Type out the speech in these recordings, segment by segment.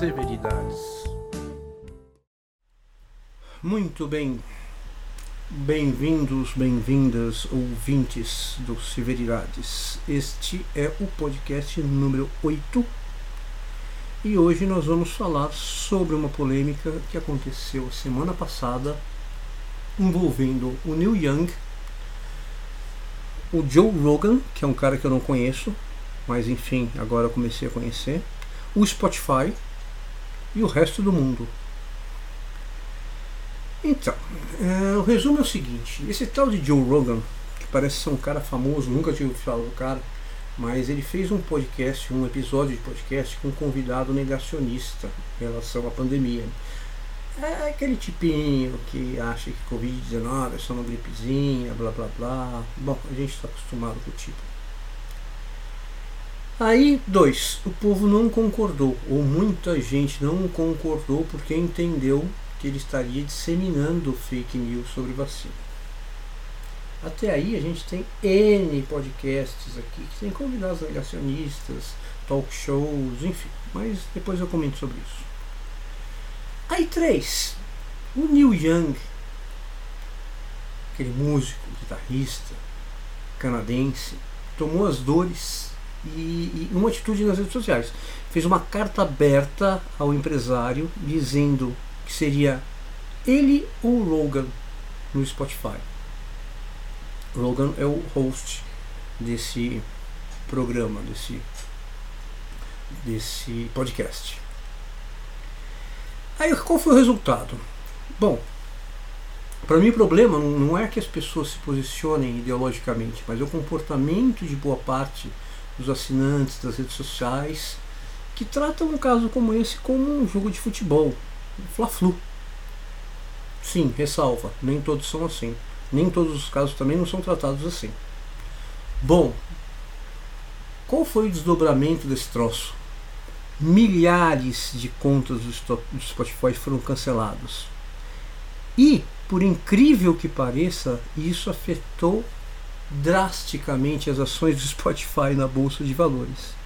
Severidades. Muito bem, bem-vindos, bem-vindas, ouvintes do Severidades. Este é o podcast número 8 e hoje nós vamos falar sobre uma polêmica que aconteceu semana passada envolvendo o Neil Young, o Joe Rogan, que é um cara que eu não conheço, mas enfim, agora eu comecei a conhecer, o Spotify e o resto do mundo. Então, é, o resumo é o seguinte: esse tal de Joe Rogan, que parece ser um cara famoso, nunca tive falar do cara, mas ele fez um podcast, um episódio de podcast com um convidado negacionista em relação à pandemia. É aquele tipinho que acha que Covid-19 é só uma gripezinha, blá blá blá. Bom, a gente está acostumado com o tipo. Aí, dois, o povo não concordou, ou muita gente não concordou porque entendeu que ele estaria disseminando fake news sobre vacina. Até aí a gente tem N podcasts aqui que tem convidados negacionistas, talk shows, enfim, mas depois eu comento sobre isso. Aí três, o Neil Young, aquele músico, guitarrista canadense, tomou as dores e, e uma atitude nas redes sociais. Fez uma carta aberta ao empresário dizendo que seria ele ou Logan no Spotify. Logan é o host desse programa, desse, desse podcast. Aí qual foi o resultado? Bom, para mim o problema não é que as pessoas se posicionem ideologicamente, mas é o comportamento de boa parte dos assinantes das redes sociais que tratam um caso como esse como um jogo de futebol, um fla-flu. Sim, ressalva, nem todos são assim. Nem todos os casos também não são tratados assim. Bom, qual foi o desdobramento desse troço? Milhares de contas do Spotify foram cancelados. E, por incrível que pareça, isso afetou drasticamente as ações do Spotify na bolsa de valores.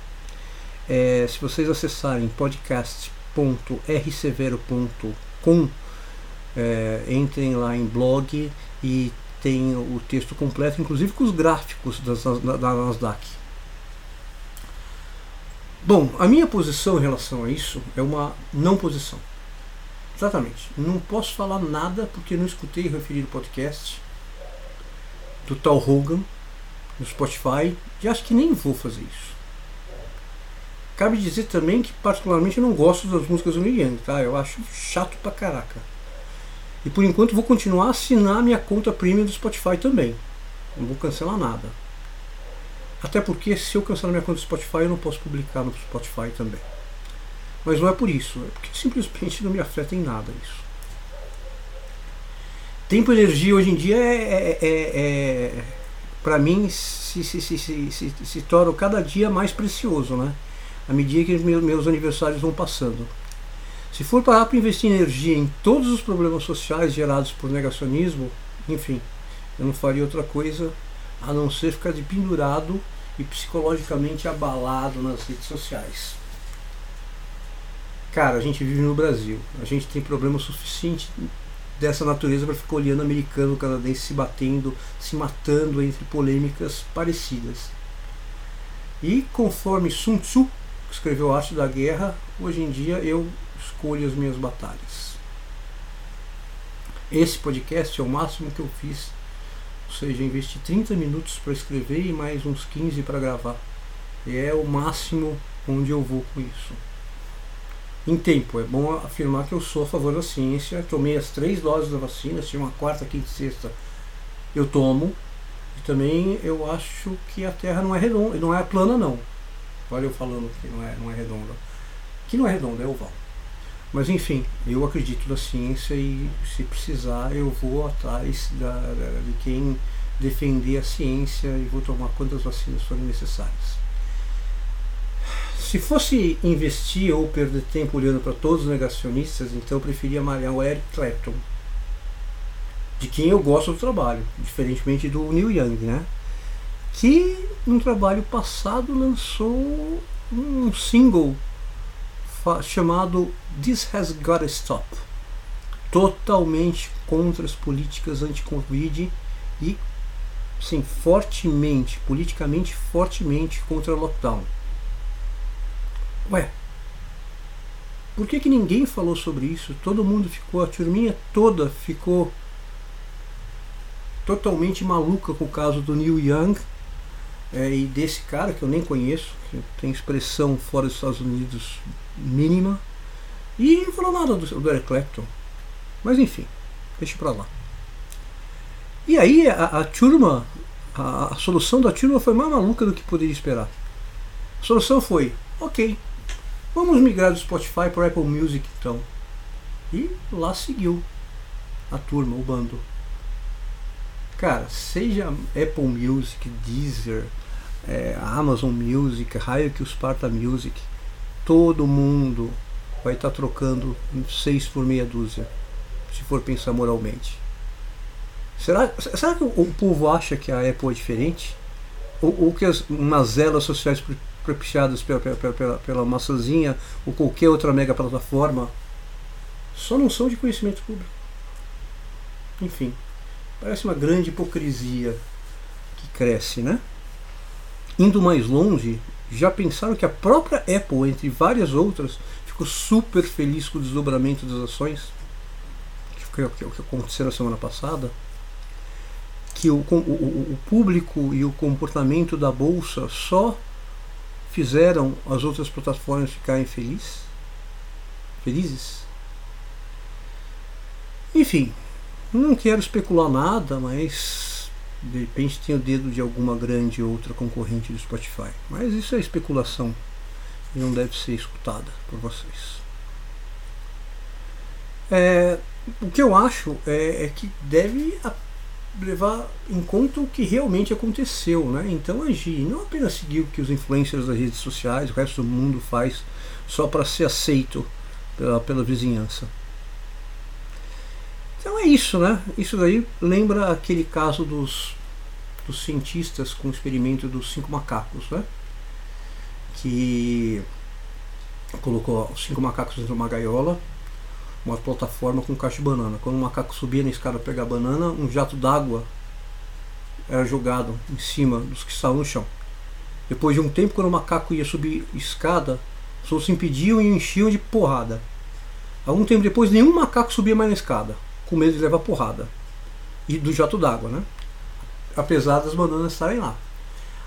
É, se vocês acessarem podcast.rsevero.com, é, entrem lá em blog e tem o texto completo, inclusive com os gráficos das, da, da Nasdaq. Bom, a minha posição em relação a isso é uma não posição. Exatamente. Não posso falar nada porque não escutei o referido podcast do tal Hogan no Spotify e acho que nem vou fazer isso. Cabe dizer também que particularmente eu não gosto das músicas do Neil Young, tá? Eu acho chato pra caraca. E por enquanto vou continuar a assinar minha conta premium do Spotify também. Não vou cancelar nada. Até porque se eu cancelar minha conta do Spotify eu não posso publicar no Spotify também. Mas não é por isso, é porque simplesmente não me afeta em nada isso. Tempo e energia hoje em dia é, é, é, é para mim se, se, se, se, se, torna cada dia mais precioso, né? À medida que meus, meus aniversários vão passando. Se for parar para investir energia em todos os problemas sociais gerados por negacionismo, enfim, eu não faria outra coisa a não ser ficar de pendurado e psicologicamente abalado nas redes sociais. Cara, a gente vive no Brasil, a gente tem problema suficiente dessa natureza para ficar olhando americano, canadense se batendo, se matando entre polêmicas parecidas. E conforme Sun Tzu que escreveu a Arte da Guerra, hoje em dia eu escolho as minhas batalhas. Esse podcast é o máximo que eu fiz, ou seja, investi 30 minutos para escrever e mais uns 15 para gravar. É o máximo onde eu vou com isso em tempo. É bom afirmar que eu sou a favor da ciência. Tomei as três doses da vacina, se uma quarta, quinta e sexta eu tomo. E também eu acho que a Terra não é redonda, não é plana não. Olha eu falando que não é, não é redonda. Que não é redonda, é oval. Mas enfim, eu acredito na ciência e se precisar eu vou atrás da, da, de quem defender a ciência e vou tomar quantas vacinas forem necessárias. Se fosse investir ou perder tempo olhando para todos os negacionistas, então eu preferia malhar o Eric Clapton, de quem eu gosto do trabalho, diferentemente do Neil Young, né? Que no trabalho passado lançou um single chamado This Has Gotta Stop, totalmente contra as políticas anti-Covid e, sim, fortemente, politicamente fortemente contra o lockdown. Ué, por que, que ninguém falou sobre isso? Todo mundo ficou, a turminha toda ficou totalmente maluca com o caso do Neil Young é, e desse cara que eu nem conheço, que tem expressão fora dos Estados Unidos mínima, e não falou nada do, do Eric Clapton. Mas enfim, deixa pra lá. E aí a, a turma, a, a solução da turma foi mais maluca do que poderia esperar. A solução foi, ok, vamos migrar do Spotify para Apple Music então. E lá seguiu a turma, o bando. Cara, seja Apple Music, Deezer, é, Amazon Music, raio que os Sparta Music, todo mundo vai estar tá trocando seis por meia dúzia, se for pensar moralmente. Será, será que o, povo acha que a Apple é diferente? Ou, ou que as mazelas sociais propiciadas pela, pela, pela, pela maçãzinha ou qualquer outra mega plataforma só não são de conhecimento público? Enfim, parece uma grande hipocrisia que cresce, né? Indo mais longe, já pensaram que a própria Apple, entre várias outras, ficou super feliz com o desdobramento das ações? Que o que aconteceu na semana passada? Que o, o, o público e o comportamento da bolsa só fizeram as outras plataformas ficarem felizes? Felizes? Enfim, não quero especular nada, mas de repente tem o dedo de alguma grande outra concorrente do Spotify. Mas isso é especulação e não deve ser escutada por vocês. É, o que eu acho é, é, que deve levar em conta o que realmente aconteceu, né? Então agir, não apenas seguir o que os influencers das redes sociais, o resto do mundo faz só para ser aceito pela, pela vizinhança. Então é isso, né? Isso daí lembra aquele caso dos, dos cientistas com o experimento dos cinco macacos, né? Que colocou os cinco macacos dentro de uma gaiola, uma plataforma com caixa de banana. Quando o macaco subia na escada para pegar a banana, um jato d'água era jogado em cima dos que estavam no chão. Depois de um tempo, quando o macaco ia subir escada, os outros impediam e enchiam de porrada. Algum tempo depois, nenhum macaco subia mais na escada com medo de levar porrada. E do jato d'água, né? Apesar das bananas estarem lá.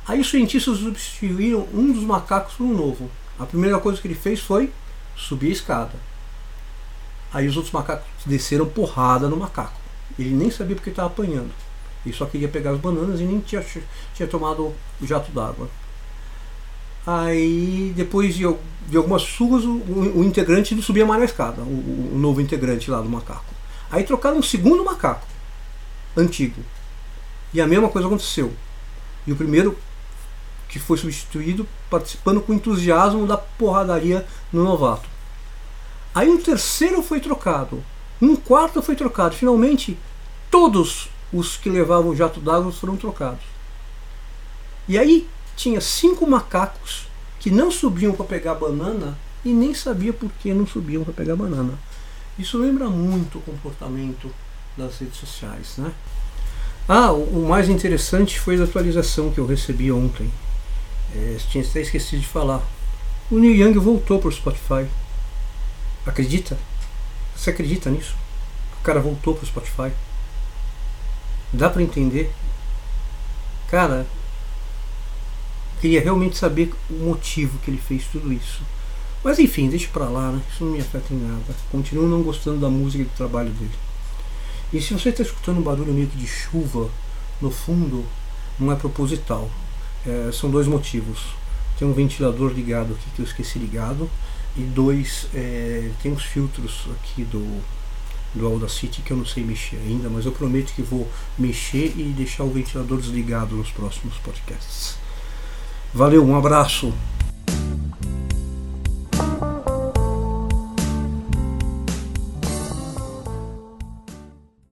Aí os cientistas substituíram um dos macacos por um novo. A primeira coisa que ele fez foi subir a escada. Aí os outros macacos desceram porrada no macaco. Ele nem sabia porque estava apanhando. Ele só queria pegar as bananas e nem tinha, tinha tomado o jato d'água. Aí, depois de, de algumas surras, o, o, integrante não subia mais na escada, o, o novo integrante lá do macaco. Aí trocaram um segundo macaco, antigo. E a mesma coisa aconteceu. E o primeiro que foi substituído participando com entusiasmo da porradaria no novato. Aí um terceiro foi trocado, um quarto foi trocado. Finalmente, todos os que levavam o jato d'água foram trocados. E aí tinha cinco macacos que não subiam para pegar banana e nem sabia por que não subiam para pegar banana. Isso lembra muito o comportamento das redes sociais, né? Ah, o, mais interessante foi a atualização que eu recebi ontem. É, tinha até esquecido de falar. O Neil Young voltou para o Spotify. Acredita? Você acredita nisso? O cara voltou para o Spotify. Dá para entender? Cara, queria realmente saber o motivo que ele fez tudo isso. Mas enfim, deixa pra lá, né? Isso não me afeta em nada. Continuo não gostando da música e do trabalho dele. E se você está escutando um barulho meio que de chuva no fundo, não é proposital. É, são dois motivos. Tem um ventilador ligado aqui que eu esqueci ligado. E dois, é, tem uns filtros aqui do, do Audacity que eu não sei mexer ainda, mas eu prometo que vou mexer e deixar o ventilador desligado nos próximos podcasts. Valeu, um abraço.